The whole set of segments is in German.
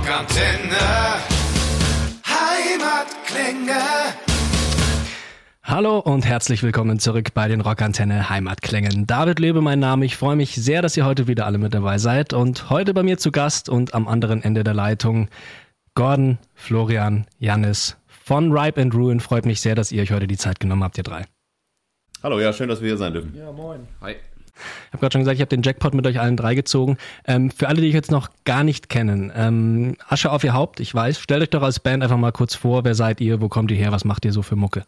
Rockantenne. Heimatklänge. Hallo und herzlich willkommen zurück bei den Rockantenne Heimatklängen. David Lebe mein Name. Ich freue mich sehr, dass ihr heute wieder alle mit dabei seid und heute bei mir zu Gast und am anderen Ende der Leitung Gordon, Florian, Jannis von Ripe and Ruin. Freut mich sehr, dass ihr euch heute die Zeit genommen habt, ihr drei. Hallo, ja, schön, dass wir hier sein dürfen. Ja, moin. Hi. Ich habe gerade schon gesagt, ich habe den Jackpot mit euch allen drei gezogen. Ähm, für alle, die euch jetzt noch gar nicht kennen, ähm, Asche auf ihr Haupt, ich weiß. Stellt euch doch als Band einfach mal kurz vor, wer seid ihr, wo kommt ihr her, was macht ihr so für Mucke?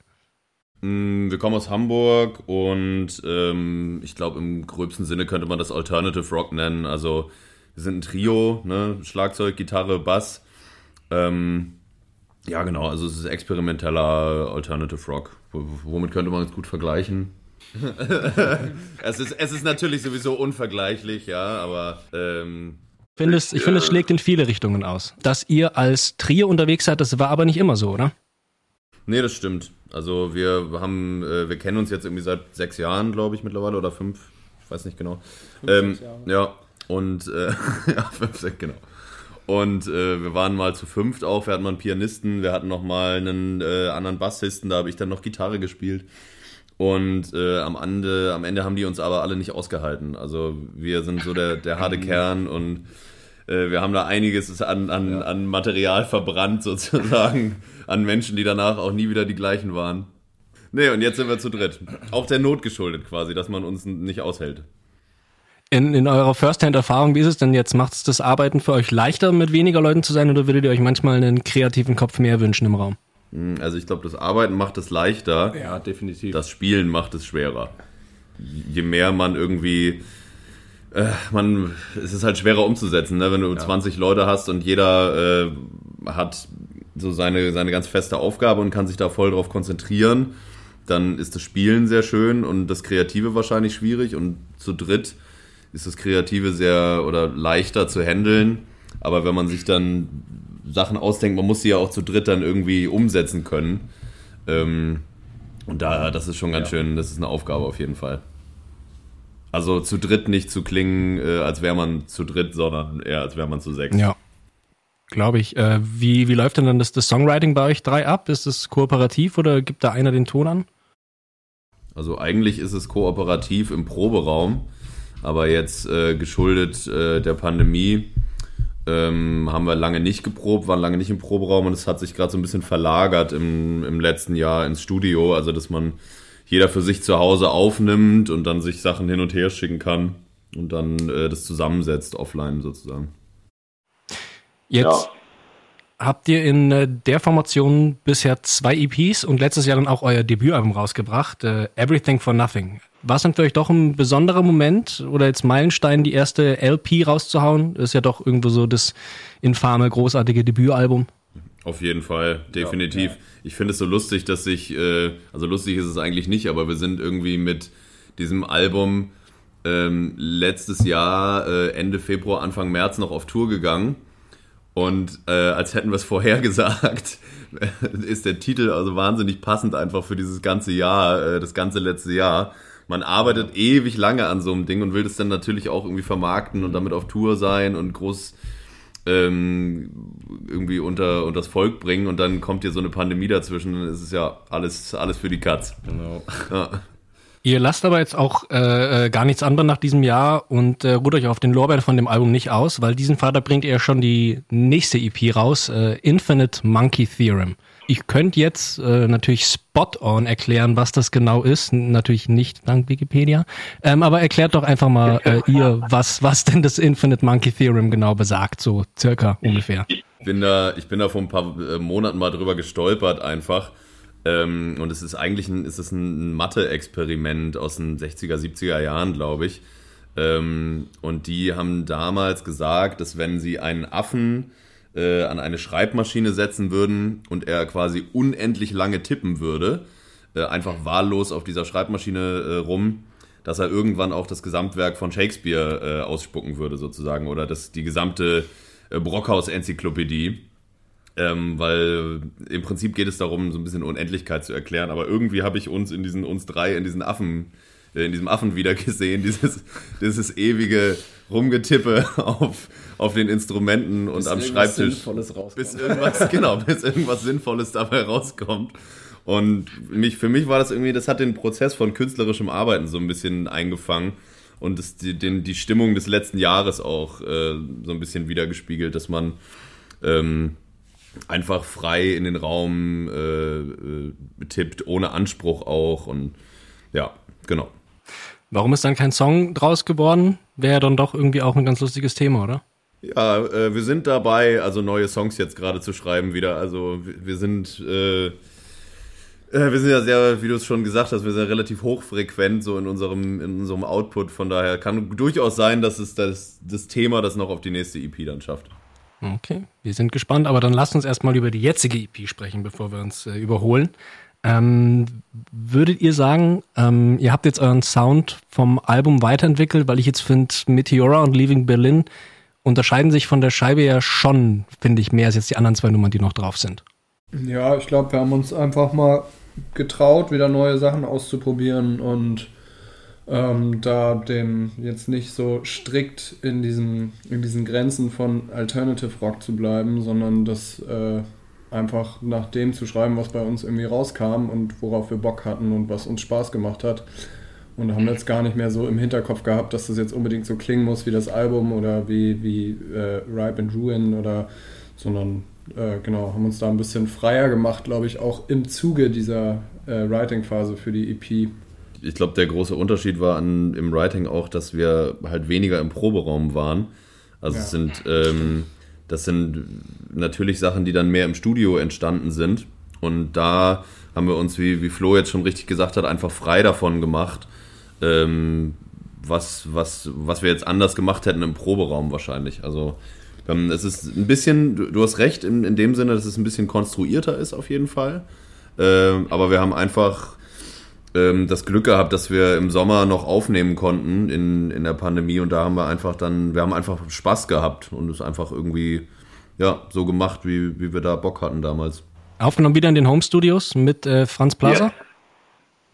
Mm, Wir kommen aus Hamburg und ähm, ich glaube, im gröbsten Sinne könnte man das Alternative Rock nennen. Also, wir sind ein Trio, ne? Schlagzeug, Gitarre, Bass. Ähm, ja, genau, also es ist experimenteller Alternative Rock. W- Womit könnte man es gut vergleichen? es, ist, es ist natürlich sowieso unvergleichlich, ja, aber ähm, Ich finde, es, ich finde, es schlägt in viele Richtungen aus. Dass ihr als Trio unterwegs seid, das war aber nicht immer so, oder? Nee, das stimmt. Also wir haben, äh, wir kennen uns jetzt irgendwie seit sechs Jahren, glaube ich, mittlerweile oder fünf, ich weiß nicht genau. ähm, sechs Jahre. Ja, und äh, ja, fünf, sechs, genau. Und äh, wir waren mal zu fünft auch, wir hatten mal einen Pianisten, wir hatten noch mal einen äh, anderen Bassisten, da habe ich dann noch Gitarre gespielt. Und äh, am, Ende, am Ende haben die uns aber alle nicht ausgehalten. Also wir sind so der, der harte Kern und äh, wir haben da einiges an, an, an Material verbrannt sozusagen, an Menschen, die danach auch nie wieder die gleichen waren. Nee, und jetzt sind wir zu dritt. Auch der Not geschuldet quasi, dass man uns nicht aushält. In, in eurer First-Hand-Erfahrung, wie ist es denn jetzt? Macht es das Arbeiten für euch leichter, mit weniger Leuten zu sein, oder würdet ihr euch manchmal einen kreativen Kopf mehr wünschen im Raum? Hm, Also ich glaube, das Arbeiten macht es leichter, Ja, definitiv. das Spielen macht es schwerer. Je mehr man irgendwie, äh, man, es ist halt schwerer umzusetzen, ne? wenn du 20 Leute hast und jeder äh, hat so seine, seine ganz feste Aufgabe und kann sich da voll drauf konzentrieren, dann ist das Spielen sehr schön und das Kreative wahrscheinlich schwierig und zu dritt ist das Kreative sehr oder leichter zu handeln. Aber wenn man sich dann Sachen ausdenkt, man muss sie ja auch zu dritt dann irgendwie umsetzen können. Ähm, und da, das ist schon ganz schön, das ist eine Aufgabe auf jeden Fall. Also zu dritt nicht zu klingen, äh, als wäre man zu dritt, sondern eher als wäre man zu sechs. Ja. Glaube ich. Äh, wie, wie läuft denn dann das, das Songwriting bei euch drei ab? Ist es kooperativ oder gibt da einer den Ton an? Also eigentlich ist es kooperativ im Proberaum, aber jetzt äh, geschuldet äh, der Pandemie ähm, haben wir lange nicht geprobt, waren lange nicht im Proberaum und es hat sich gerade so ein bisschen verlagert im, im letzten Jahr ins Studio, also dass man jeder für sich zu Hause aufnimmt und dann sich Sachen hin und her schicken kann und dann äh, das zusammensetzt offline sozusagen. Jetzt habt ihr in äh, der Formation bisher zwei EPs und letztes Jahr dann auch euer Debütalbum rausgebracht, äh, Everything for Nothing. War es denn für euch doch ein besonderer Moment oder jetzt Meilenstein, die erste LP rauszuhauen? Ist ja doch irgendwo so das infame, großartige Debütalbum. Auf jeden Fall, definitiv. Ja. Ich finde es so lustig, dass ich, äh, also lustig ist es eigentlich nicht, aber wir sind irgendwie mit diesem Album ähm, letztes Jahr, äh, Ende Februar, Anfang März noch auf Tour gegangen. Und äh, als hätten wir es vorhergesagt, ist der Titel also wahnsinnig passend einfach für dieses ganze Jahr, äh, das ganze letzte Jahr. Man arbeitet ewig lange an so einem Ding und will das dann natürlich auch irgendwie vermarkten und damit auf Tour sein und groß ähm, irgendwie unter, unter das Volk bringen und dann kommt hier so eine Pandemie dazwischen, dann ist es ja alles, alles für die Katz. Genau. Ja. Ihr lasst aber jetzt auch äh, äh, gar nichts anderes nach diesem Jahr und äh, ruht euch auf den Lorbeeren von dem Album nicht aus, weil diesen Vater bringt ihr schon die nächste EP raus, äh, Infinite Monkey Theorem. Ich könnte jetzt äh, natürlich spot on erklären, was das genau ist. Natürlich nicht dank Wikipedia. Ähm, aber erklärt doch einfach mal äh, ihr, was, was denn das Infinite Monkey Theorem genau besagt, so circa ungefähr. Ich bin da, ich bin da vor ein paar äh, Monaten mal drüber gestolpert einfach. Ähm, und es ist eigentlich ein, es ist ein Mathe-Experiment aus den 60er, 70er Jahren, glaube ich. Ähm, und die haben damals gesagt, dass wenn sie einen Affen äh, an eine Schreibmaschine setzen würden und er quasi unendlich lange tippen würde, äh, einfach wahllos auf dieser Schreibmaschine äh, rum, dass er irgendwann auch das Gesamtwerk von Shakespeare äh, ausspucken würde, sozusagen, oder das, die gesamte äh, Brockhaus-Enzyklopädie. Ähm, weil im Prinzip geht es darum, so ein bisschen Unendlichkeit zu erklären, aber irgendwie habe ich uns in diesen, uns drei in diesen Affen äh, in diesem Affen wieder gesehen, dieses, dieses ewige Rumgetippe auf, auf den Instrumenten und bis am Schreibtisch. Bis irgendwas, genau, bis irgendwas Sinnvolles dabei rauskommt. Und mich, für mich war das irgendwie, das hat den Prozess von künstlerischem Arbeiten so ein bisschen eingefangen und das, die, den, die Stimmung des letzten Jahres auch äh, so ein bisschen wiedergespiegelt, dass man ähm, einfach frei in den Raum äh, äh, tippt, ohne Anspruch auch und ja, genau. Warum ist dann kein Song draus geworden? Wäre dann doch irgendwie auch ein ganz lustiges Thema, oder? Ja, äh, wir sind dabei, also neue Songs jetzt gerade zu schreiben wieder. Also wir sind äh, äh, wir sind ja sehr, wie du es schon gesagt hast, wir sind ja relativ hochfrequent so in unserem, in unserem Output. Von daher kann durchaus sein, dass es das, das Thema das noch auf die nächste EP dann schafft. Okay, wir sind gespannt, aber dann lasst uns erstmal über die jetzige EP sprechen, bevor wir uns äh, überholen. Ähm, würdet ihr sagen, ähm, ihr habt jetzt euren Sound vom Album weiterentwickelt, weil ich jetzt finde, Meteora und Leaving Berlin unterscheiden sich von der Scheibe ja schon, finde ich, mehr als jetzt die anderen zwei Nummern, die noch drauf sind. Ja, ich glaube, wir haben uns einfach mal getraut, wieder neue Sachen auszuprobieren und ähm, da dem jetzt nicht so strikt in diesen, in diesen Grenzen von Alternative Rock zu bleiben, sondern das äh, einfach nach dem zu schreiben, was bei uns irgendwie rauskam und worauf wir Bock hatten und was uns Spaß gemacht hat. Und haben jetzt gar nicht mehr so im Hinterkopf gehabt, dass das jetzt unbedingt so klingen muss wie das Album oder wie, wie äh, Ripe and Ruin oder, sondern äh, genau, haben uns da ein bisschen freier gemacht, glaube ich, auch im Zuge dieser äh, Writing-Phase für die EP. Ich glaube, der große Unterschied war an, im Writing auch, dass wir halt weniger im Proberaum waren. Also ja. es sind, ähm, das sind natürlich Sachen, die dann mehr im Studio entstanden sind. Und da haben wir uns, wie, wie Flo jetzt schon richtig gesagt hat, einfach frei davon gemacht, ähm, was, was, was wir jetzt anders gemacht hätten im Proberaum wahrscheinlich. Also ähm, es ist ein bisschen, du, du hast recht in, in, dem Sinne, dass es ein bisschen konstruierter ist auf jeden Fall. Ähm, aber wir haben einfach ähm, das Glück gehabt, dass wir im Sommer noch aufnehmen konnten in, in der Pandemie und da haben wir einfach dann, wir haben einfach Spaß gehabt und es einfach irgendwie ja, so gemacht, wie, wie wir da Bock hatten damals. Aufgenommen wieder in den Home Studios mit äh, Franz Plaza? Ja.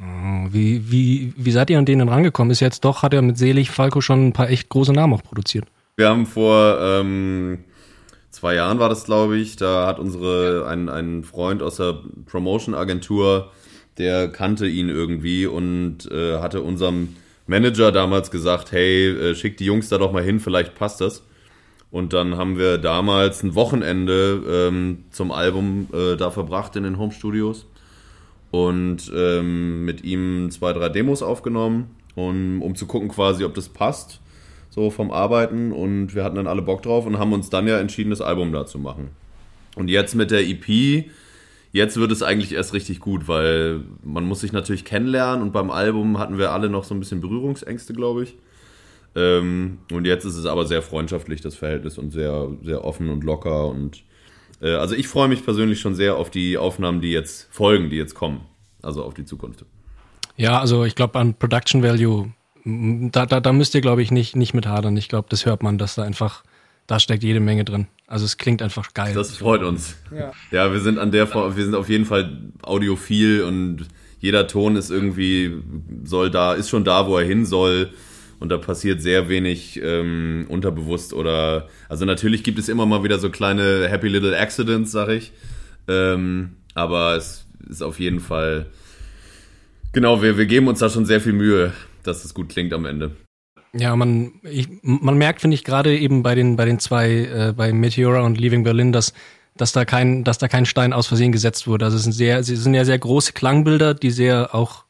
Oh, wie, wie, wie seid ihr an denen rangekommen? Ist jetzt doch, hat er mit Selig Falco schon ein paar echt große Namen auch produziert. Wir haben vor ähm, zwei Jahren war das, glaube ich, da hat unsere ein, ein Freund aus der Promotion-Agentur, der kannte ihn irgendwie und äh, hatte unserem Manager damals gesagt, hey, äh, schick die Jungs da doch mal hin, vielleicht passt das. Und dann haben wir damals ein Wochenende ähm, zum Album äh, da verbracht in den Home Studios und ähm, mit ihm zwei, drei Demos aufgenommen, um, um zu gucken quasi, ob das passt so vom Arbeiten und wir hatten dann alle Bock drauf und haben uns dann ja entschieden, das Album da zu machen. Und jetzt mit der EP, jetzt wird es eigentlich erst richtig gut, weil man muss sich natürlich kennenlernen und beim Album hatten wir alle noch so ein bisschen Berührungsängste, glaube ich. Ähm, und jetzt ist es aber sehr freundschaftlich, das Verhältnis und sehr, sehr offen und locker und äh, also ich freue mich persönlich schon sehr auf die Aufnahmen, die jetzt folgen, die jetzt kommen. Also auf die Zukunft. Ja, also ich glaube an Production Value da, da, da müsst ihr, glaube ich, nicht, nicht mit hadern. Ich glaube, das hört man, dass da einfach, da steckt jede Menge drin. Also es klingt einfach geil. Das freut uns. Ja, ja wir sind an der, wir sind auf jeden Fall audiophil und jeder Ton ist irgendwie, soll da, ist schon da, wo er hin soll. Und da passiert sehr wenig ähm, unterbewusst oder, also natürlich gibt es immer mal wieder so kleine Happy Little Accidents, sag ich. Ähm, aber es ist auf jeden Fall, genau, wir, wir geben uns da schon sehr viel Mühe dass es gut klingt am Ende. Ja, man, ich, man merkt, finde ich, gerade eben bei den, bei den zwei, äh, bei Meteora und Leaving Berlin, dass, dass da kein, dass da kein Stein aus Versehen gesetzt wurde. Also es sind sehr, sie sind ja sehr große Klangbilder, die sehr auch,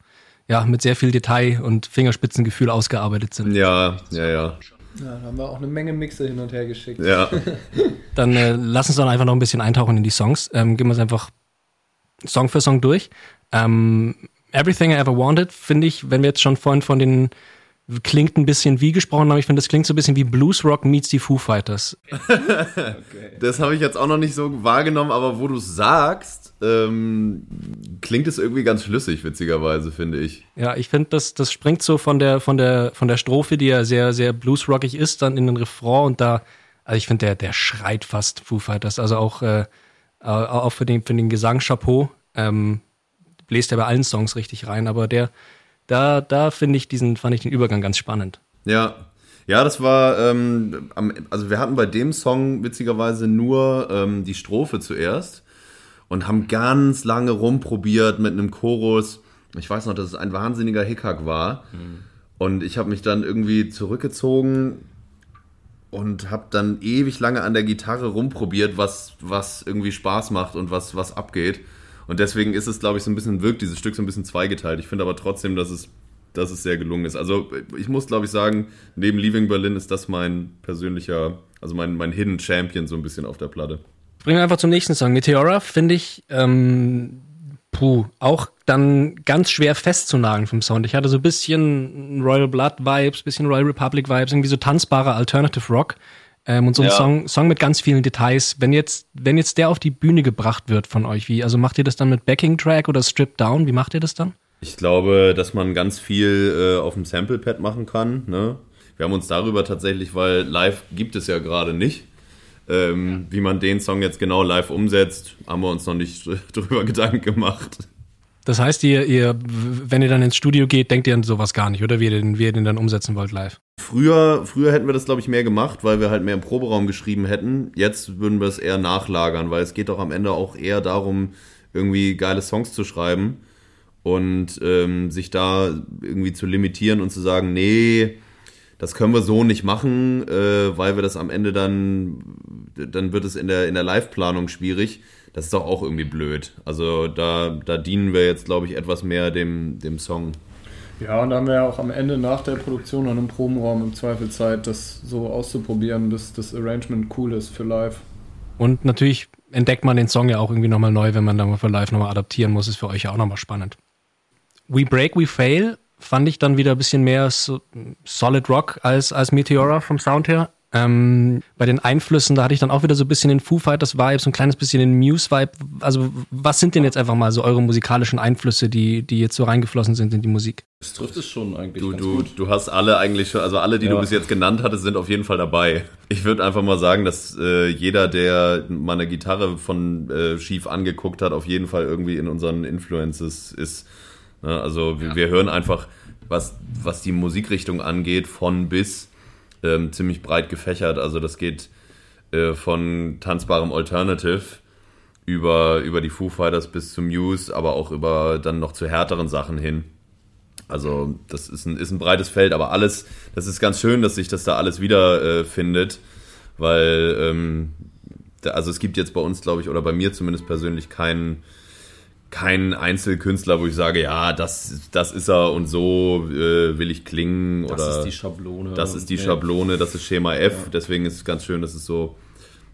ja, mit sehr viel Detail und Fingerspitzengefühl ausgearbeitet sind. Ja, ja, ja. Ja, da haben wir auch eine Menge Mixe hin und her geschickt. Ja. dann äh, lass uns dann einfach noch ein bisschen eintauchen in die Songs. Ähm, gehen wir es einfach Song für Song durch. Ähm, Everything I Ever Wanted, finde ich, wenn wir jetzt schon vorhin von den klingt ein bisschen wie gesprochen haben, ich finde, das klingt so ein bisschen wie Blues Rock meets die Foo Fighters. okay. Das habe ich jetzt auch noch nicht so wahrgenommen, aber wo du sagst, ähm, klingt es irgendwie ganz schlüssig, witzigerweise, finde ich. Ja, ich finde, das, das springt so von der, von der, von der Strophe, die ja sehr, sehr bluesrockig ist, dann in den Refrain und da, also ich finde, der, der schreit fast Foo Fighters, also auch, äh, auch für den, für den Gesang Chapeau. Ähm, bläst er bei allen Songs richtig rein, aber der, Da, da finde ich diesen, fand ich den Übergang ganz spannend. Ja, ja, das war, ähm, also wir hatten bei dem Song witzigerweise nur ähm, die Strophe zuerst und haben ganz lange rumprobiert mit einem Chorus. Ich weiß noch, dass es ein wahnsinniger Hickhack war. Mhm. Und ich habe mich dann irgendwie zurückgezogen und habe dann ewig lange an der Gitarre rumprobiert, was, was irgendwie Spaß macht und was, was abgeht. Und deswegen ist es, glaube ich, so ein bisschen, wirkt dieses Stück so ein bisschen zweigeteilt. Ich finde aber trotzdem, dass es dass es sehr gelungen ist. Also ich muss, glaube ich, sagen, neben Leaving Berlin ist das mein persönlicher, also mein, mein Hidden Champion so ein bisschen auf der Platte. Bringen wir einfach zum nächsten Song. Meteora finde ich, ähm, puh, auch dann ganz schwer festzunageln vom Sound. Ich hatte so ein bisschen Royal Blood Vibes, bisschen Royal Republic Vibes, irgendwie so tanzbare Alternative Rock. Ähm, und so ein ja. Song, Song mit ganz vielen Details. Wenn jetzt, wenn jetzt der auf die Bühne gebracht wird von euch, wie, also macht ihr das dann mit Backing Track oder Stripped Down? Wie macht ihr das dann? Ich glaube, dass man ganz viel äh, auf dem Sample-Pad machen kann. Ne? Wir haben uns darüber tatsächlich, weil live gibt es ja gerade nicht, ähm, wie man den Song jetzt genau live umsetzt, haben wir uns noch nicht drüber Gedanken gemacht. Das heißt, ihr, ihr, wenn ihr dann ins Studio geht, denkt ihr an sowas gar nicht, oder wie ihr den, wie ihr den dann umsetzen wollt live? Früher, früher hätten wir das, glaube ich, mehr gemacht, weil wir halt mehr im Proberaum geschrieben hätten. Jetzt würden wir es eher nachlagern, weil es geht doch am Ende auch eher darum, irgendwie geile Songs zu schreiben und ähm, sich da irgendwie zu limitieren und zu sagen, nee, das können wir so nicht machen, äh, weil wir das am Ende dann, dann wird es in der, in der Live-Planung schwierig. Das ist doch auch irgendwie blöd. Also da, da dienen wir jetzt, glaube ich, etwas mehr dem, dem Song. Ja, und da haben wir ja auch am Ende nach der Produktion an einem Probenraum im Zweifel Zeit, das so auszuprobieren, dass das Arrangement cool ist für live. Und natürlich entdeckt man den Song ja auch irgendwie nochmal neu, wenn man da mal für live nochmal adaptieren muss, ist für euch ja auch nochmal spannend. We Break, We Fail fand ich dann wieder ein bisschen mehr so Solid Rock als, als Meteora vom Sound her. Ähm, bei den Einflüssen, da hatte ich dann auch wieder so ein bisschen den Foo Fighters Vibe, so ein kleines bisschen den Muse Vibe. Also, was sind denn jetzt einfach mal so eure musikalischen Einflüsse, die, die jetzt so reingeflossen sind in die Musik? Das trifft es schon eigentlich. Du, du, gut. du hast alle eigentlich schon, also alle, die ja. du bis jetzt genannt hattest, sind auf jeden Fall dabei. Ich würde einfach mal sagen, dass äh, jeder, der mal eine Gitarre von äh, schief angeguckt hat, auf jeden Fall irgendwie in unseren Influences ist. Ne? Also wir, ja. wir, hören einfach, was, was die Musikrichtung angeht, von bis ähm, ziemlich breit gefächert. Also das geht äh, von tanzbarem Alternative über, über die Foo Fighters bis zum Muse, aber auch über dann noch zu härteren Sachen hin. Also das ist ein, ist ein breites Feld, aber alles, das ist ganz schön, dass sich das da alles wiederfindet, äh, weil ähm, da, also es gibt jetzt bei uns, glaube ich, oder bei mir zumindest persönlich keinen kein Einzelkünstler, wo ich sage, ja, das, das ist er und so äh, will ich klingen. Das oder ist die Schablone. Das ist die Schablone, das ist Schema F. Ja. Deswegen ist es ganz schön, dass es so,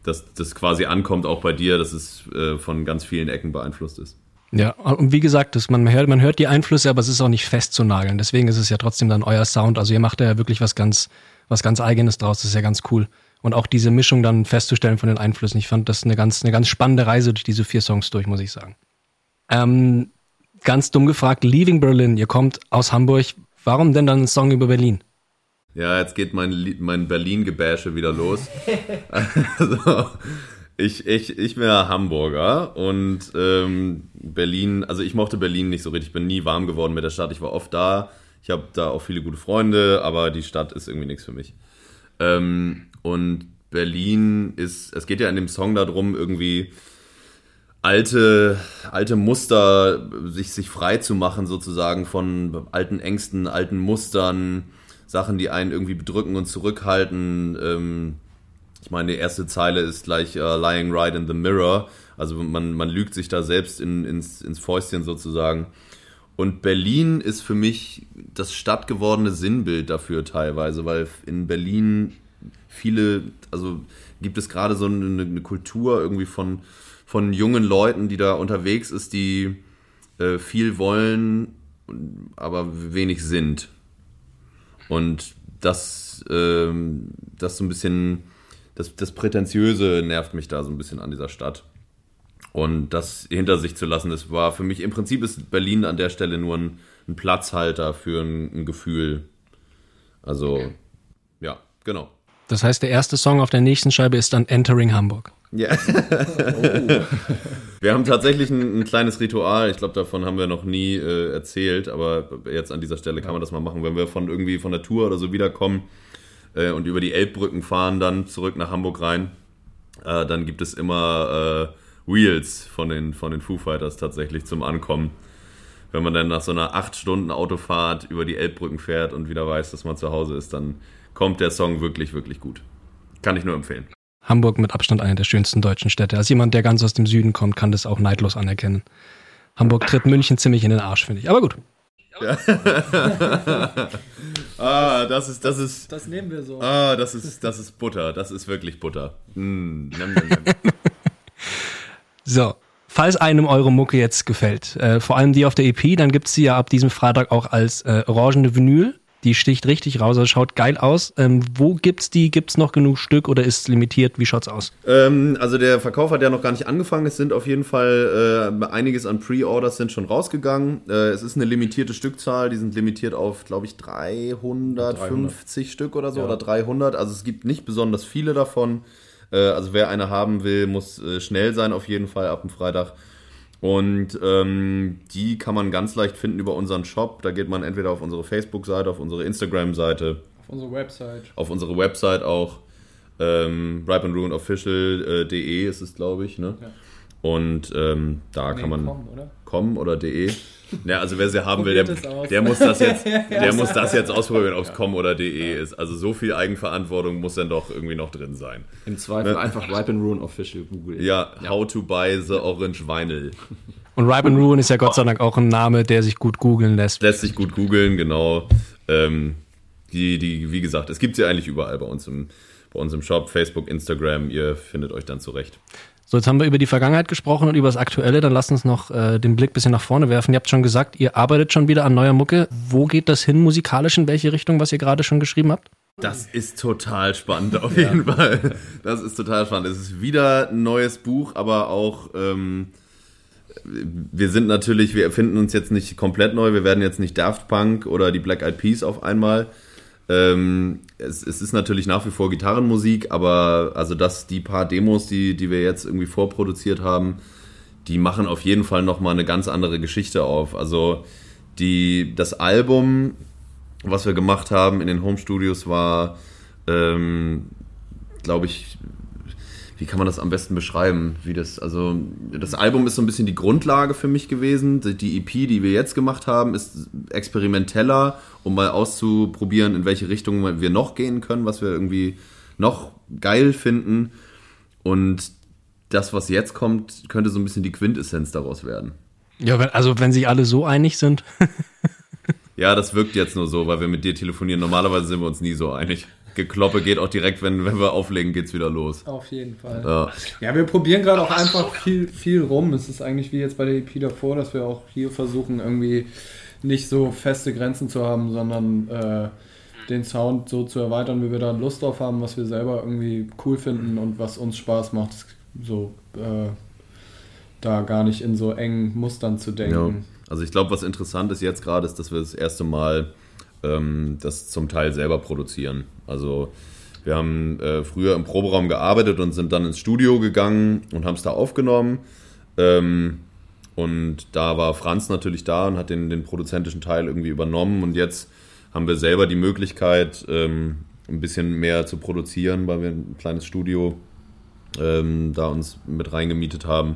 dass das quasi ankommt auch bei dir, dass es äh, von ganz vielen Ecken beeinflusst ist. Ja, und wie gesagt, das, man, hört, man hört die Einflüsse, aber es ist auch nicht festzunageln. Deswegen ist es ja trotzdem dann euer Sound. Also ihr macht da ja wirklich was ganz, was ganz Eigenes draus. Das ist ja ganz cool. Und auch diese Mischung dann festzustellen von den Einflüssen. Ich fand das eine ganz, eine ganz spannende Reise durch diese vier Songs durch, muss ich sagen. Ähm, ganz dumm gefragt, Leaving Berlin, ihr kommt aus Hamburg, warum denn dann ein Song über Berlin? Ja, jetzt geht mein, mein Berlin-Gebäsche wieder los. also, ich, ich, ich bin ja Hamburger und ähm, Berlin, also ich mochte Berlin nicht so richtig, ich bin nie warm geworden mit der Stadt. Ich war oft da, ich habe da auch viele gute Freunde, aber die Stadt ist irgendwie nichts für mich. Ähm, und Berlin ist, es geht ja in dem Song darum, irgendwie alte, alte Muster, sich, sich frei zu machen sozusagen von alten Ängsten, alten Mustern, Sachen, die einen irgendwie bedrücken und zurückhalten. Ähm, ich meine, die erste Zeile ist gleich uh, Lying Right in the Mirror. Also man, man lügt sich da selbst in, ins, ins Fäustchen sozusagen. Und Berlin ist für mich das stattgewordene Sinnbild dafür teilweise, weil in Berlin viele, also gibt es gerade so eine, eine Kultur irgendwie von, von jungen Leuten, die da unterwegs ist, die äh, viel wollen, aber wenig sind. Und das, äh, das so ein bisschen, das, das Prätentiöse nervt mich da so ein bisschen an dieser Stadt. Und das hinter sich zu lassen, das war für mich, im Prinzip ist Berlin an der Stelle nur ein, ein Platzhalter für ein, ein Gefühl. Also, ja, genau. Das heißt, der erste Song auf der nächsten Scheibe ist dann Entering Hamburg. Ja. Oh. Wir haben tatsächlich ein, ein kleines Ritual. Ich glaube, davon haben wir noch nie äh, erzählt, aber jetzt an dieser Stelle kann man das mal machen. Wenn wir von irgendwie von der Tour oder so wiederkommen äh, und über die Elbbrücken fahren, dann zurück nach Hamburg rein, äh, dann gibt es immer äh, Wheels von den, von den Foo Fighters tatsächlich zum Ankommen. Wenn man dann nach so einer 8 Stunden Autofahrt über die Elbbrücken fährt und wieder weiß, dass man zu Hause ist, dann kommt der Song wirklich, wirklich gut. Kann ich nur empfehlen. Hamburg mit Abstand eine der schönsten deutschen Städte. Als jemand, der ganz aus dem Süden kommt, kann das auch neidlos anerkennen. Hamburg tritt München ziemlich in den Arsch, finde ich. Aber gut. Ja. ah, das ist, das ist. Das nehmen wir so. Ah, das ist, das ist Butter. Das ist wirklich Butter. Mm, so. Falls einem eure Mucke jetzt gefällt, äh, vor allem die auf der EP, dann gibt's sie ja ab diesem Freitag auch als äh, orangene Vinyl. Die sticht richtig raus, also schaut geil aus. Ähm, wo gibt's die? Gibt's noch genug Stück oder ist es limitiert? Wie schaut's aus? Ähm, also der Verkauf hat ja noch gar nicht angefangen. Es sind auf jeden Fall äh, einiges an Pre-Orders sind schon rausgegangen. Äh, es ist eine limitierte Stückzahl. Die sind limitiert auf, glaube ich, 350 300. Stück oder so ja. oder 300. Also es gibt nicht besonders viele davon. Äh, also wer eine haben will, muss äh, schnell sein auf jeden Fall ab dem Freitag. Und ähm, die kann man ganz leicht finden über unseren Shop. Da geht man entweder auf unsere Facebook-Seite, auf unsere Instagram-Seite. Auf unsere Website. Auf unsere Website auch. Ähm, ripeandruinofficial.de ist es, glaube ich. Ne? Ja. Und ähm, da nee, kann man. Com, oder? Com oder de. Ja, also wer sie haben will, der, der muss das jetzt, der muss das jetzt ausprobieren, ob es com oder de ist. Also so viel Eigenverantwortung muss dann doch irgendwie noch drin sein. Im Zweifel ne? einfach Ripe and Ruin Official googeln. Ja, ja, how to buy the orange vinyl. Und Ripe and Ruin ist ja Gott sei Dank auch ein Name, der sich gut googeln lässt. Lässt sich gut googeln, genau. Ähm, die, die, wie gesagt, es gibt sie eigentlich überall bei uns im, bei uns im Shop, Facebook, Instagram. Ihr findet euch dann zurecht. So, jetzt haben wir über die Vergangenheit gesprochen und über das Aktuelle. Dann lasst uns noch äh, den Blick bisschen nach vorne werfen. Ihr habt schon gesagt, ihr arbeitet schon wieder an neuer Mucke. Wo geht das hin musikalisch? In welche Richtung, was ihr gerade schon geschrieben habt? Das ist total spannend auf jeden ja. Fall. Das ist total spannend. Es ist wieder ein neues Buch, aber auch ähm, wir sind natürlich, wir erfinden uns jetzt nicht komplett neu. Wir werden jetzt nicht Daft Punk oder die Black Eyed Peas auf einmal. Ähm, es, es, ist natürlich nach wie vor Gitarrenmusik, aber also das, die paar Demos, die, die wir jetzt irgendwie vorproduziert haben, die machen auf jeden Fall nochmal eine ganz andere Geschichte auf. Also die, das Album, was wir gemacht haben in den Home Studios, war, ähm, glaube ich, wie kann man das am besten beschreiben? Wie das, also, das Album ist so ein bisschen die Grundlage für mich gewesen. Die EP, die wir jetzt gemacht haben, ist experimenteller, um mal auszuprobieren, in welche Richtung wir noch gehen können, was wir irgendwie noch geil finden. Und das, was jetzt kommt, könnte so ein bisschen die Quintessenz daraus werden. Ja, also wenn sich alle so einig sind. ja, das wirkt jetzt nur so, weil wir mit dir telefonieren. Normalerweise sind wir uns nie so einig. Gekloppe geht auch direkt, wenn, wenn wir auflegen, geht's wieder los. Auf jeden Fall. Ja, ja wir probieren gerade auch einfach viel, viel rum. Es ist eigentlich wie jetzt bei der EP davor, dass wir auch hier versuchen, irgendwie nicht so feste Grenzen zu haben, sondern äh, den Sound so zu erweitern, wie wir da Lust drauf haben, was wir selber irgendwie cool finden und was uns Spaß macht. So äh, da gar nicht in so engen Mustern zu denken. Ja. Also ich glaube, was interessant ist jetzt gerade, ist, dass wir das erste Mal ähm, das zum Teil selber produzieren. Also wir haben äh, früher im Proberaum gearbeitet und sind dann ins Studio gegangen und haben es da aufgenommen. Ähm, und da war Franz natürlich da und hat den, den produzentischen Teil irgendwie übernommen. Und jetzt haben wir selber die Möglichkeit, ähm, ein bisschen mehr zu produzieren, weil wir ein kleines Studio ähm, da uns mit reingemietet haben.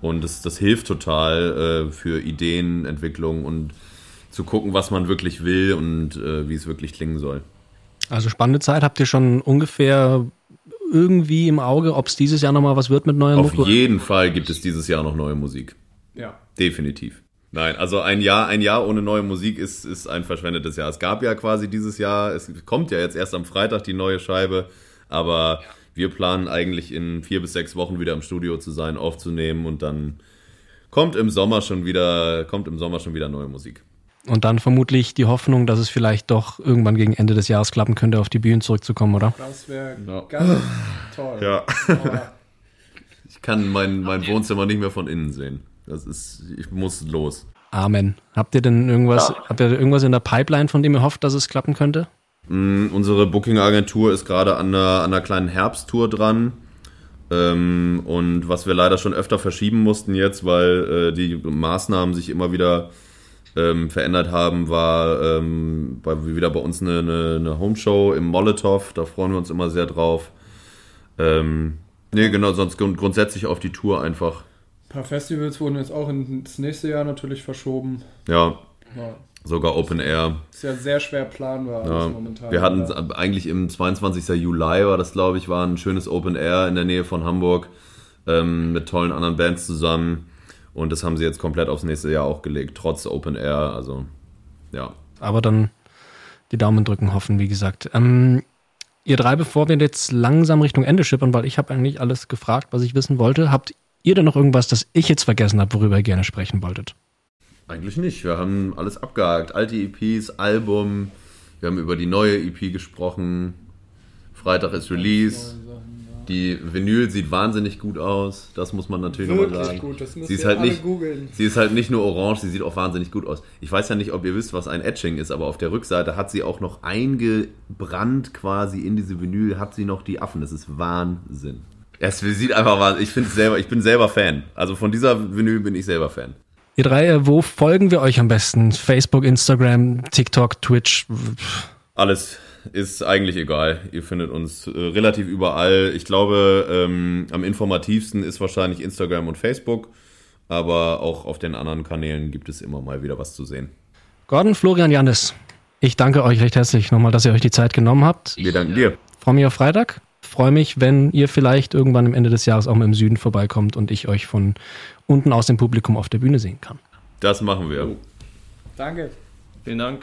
Und das, das hilft total äh, für Ideenentwicklung und zu gucken, was man wirklich will und äh, wie es wirklich klingen soll. Also spannende Zeit. Habt ihr schon ungefähr irgendwie im Auge, ob es dieses Jahr nochmal was wird mit neuer Musik? Auf jeden Fall gibt es dieses Jahr noch neue Musik. Ja. Definitiv. Nein, also ein Jahr, ein Jahr ohne neue Musik ist, ist ein verschwendetes Jahr. Es gab ja quasi dieses Jahr, es kommt ja jetzt erst am Freitag die neue Scheibe, aber ja. wir planen eigentlich in vier bis sechs Wochen wieder im Studio zu sein, aufzunehmen und dann kommt im Sommer schon wieder, kommt im Sommer schon wieder neue Musik. Und dann vermutlich die Hoffnung, dass es vielleicht doch irgendwann gegen Ende des Jahres klappen könnte, auf die Bühnen zurückzukommen, oder? Das wäre ja. ganz toll. Ja. ich kann mein, mein Wohnzimmer nicht mehr von innen sehen. Das ist, ich muss los. Amen. Habt ihr denn irgendwas, ja. habt ihr irgendwas in der Pipeline, von dem ihr hofft, dass es klappen könnte? Mm, unsere Booking-Agentur ist gerade an einer, an einer kleinen Herbsttour dran. Ähm, und was wir leider schon öfter verschieben mussten jetzt, weil äh, die Maßnahmen sich immer wieder ähm, verändert haben, war ähm, bei, wieder bei uns eine, eine, eine Homeshow im Molotow. Da freuen wir uns immer sehr drauf. Ähm, nee, genau, sonst grund grundsätzlich auf die Tour einfach. Ein paar Festivals wurden jetzt auch ins nächste Jahr natürlich verschoben. Ja, Ja. sogar Open Air. Ist ja sehr schwer planbar Ja, momentan. wir hatten Ja. eigentlich im 22. Juli war das, glaube ich, war ein schönes Open Air in der Nähe von Hamburg ähm, mit tollen anderen Bands zusammen. Und das haben sie jetzt komplett aufs nächste Jahr auch gelegt, trotz Open Air. Also, ja. Aber dann die Daumen drücken, hoffen, wie gesagt. Ähm, ihr drei, bevor wir jetzt langsam Richtung Ende schippern, weil ich habe eigentlich alles gefragt, was ich wissen wollte, habt ihr denn noch irgendwas, das ich jetzt vergessen habe, worüber ihr gerne sprechen wolltet? Eigentlich nicht. Wir haben alles abgehakt. Alte EPs, Album. Wir haben über die neue EP gesprochen. Freitag ist Release. Die Vinyl sieht wahnsinnig gut aus. Das muss man natürlich nochmal Wirklich sagen. gut, das sie ist halt nicht, googeln. Sie ist halt nicht nur orange, sie sieht auch wahnsinnig gut aus. Ich weiß ja nicht, ob ihr wisst, was ein Etching ist, aber auf der Rückseite hat sie auch noch eingebrannt quasi in diese Vinyl, hat sie noch die Affen. Das ist Wahnsinn. Es sieht einfach wahnsinnig. Ich finde selber, ich bin selber Fan. Also von dieser Vinyl bin ich selber Fan. Ihr drei, äh, wo folgen wir euch am besten? Facebook, Instagram, TikTok, Twitch? Alles ist eigentlich egal. Ihr findet uns äh, relativ überall. Ich glaube, ähm, am informativsten ist wahrscheinlich Instagram und Facebook, aber auch auf den anderen Kanälen gibt es immer mal wieder was zu sehen. Gordon, Florian, Janis, ich danke euch recht herzlich nochmal, dass ihr euch die Zeit genommen habt. Wir danken dir. Freue mich auf Freitag. Freue mich, wenn ihr vielleicht irgendwann am Ende des Jahres auch mal im Süden vorbeikommt und ich euch von unten aus dem Publikum auf der Bühne sehen kann. Das machen wir. Danke. Vielen Dank.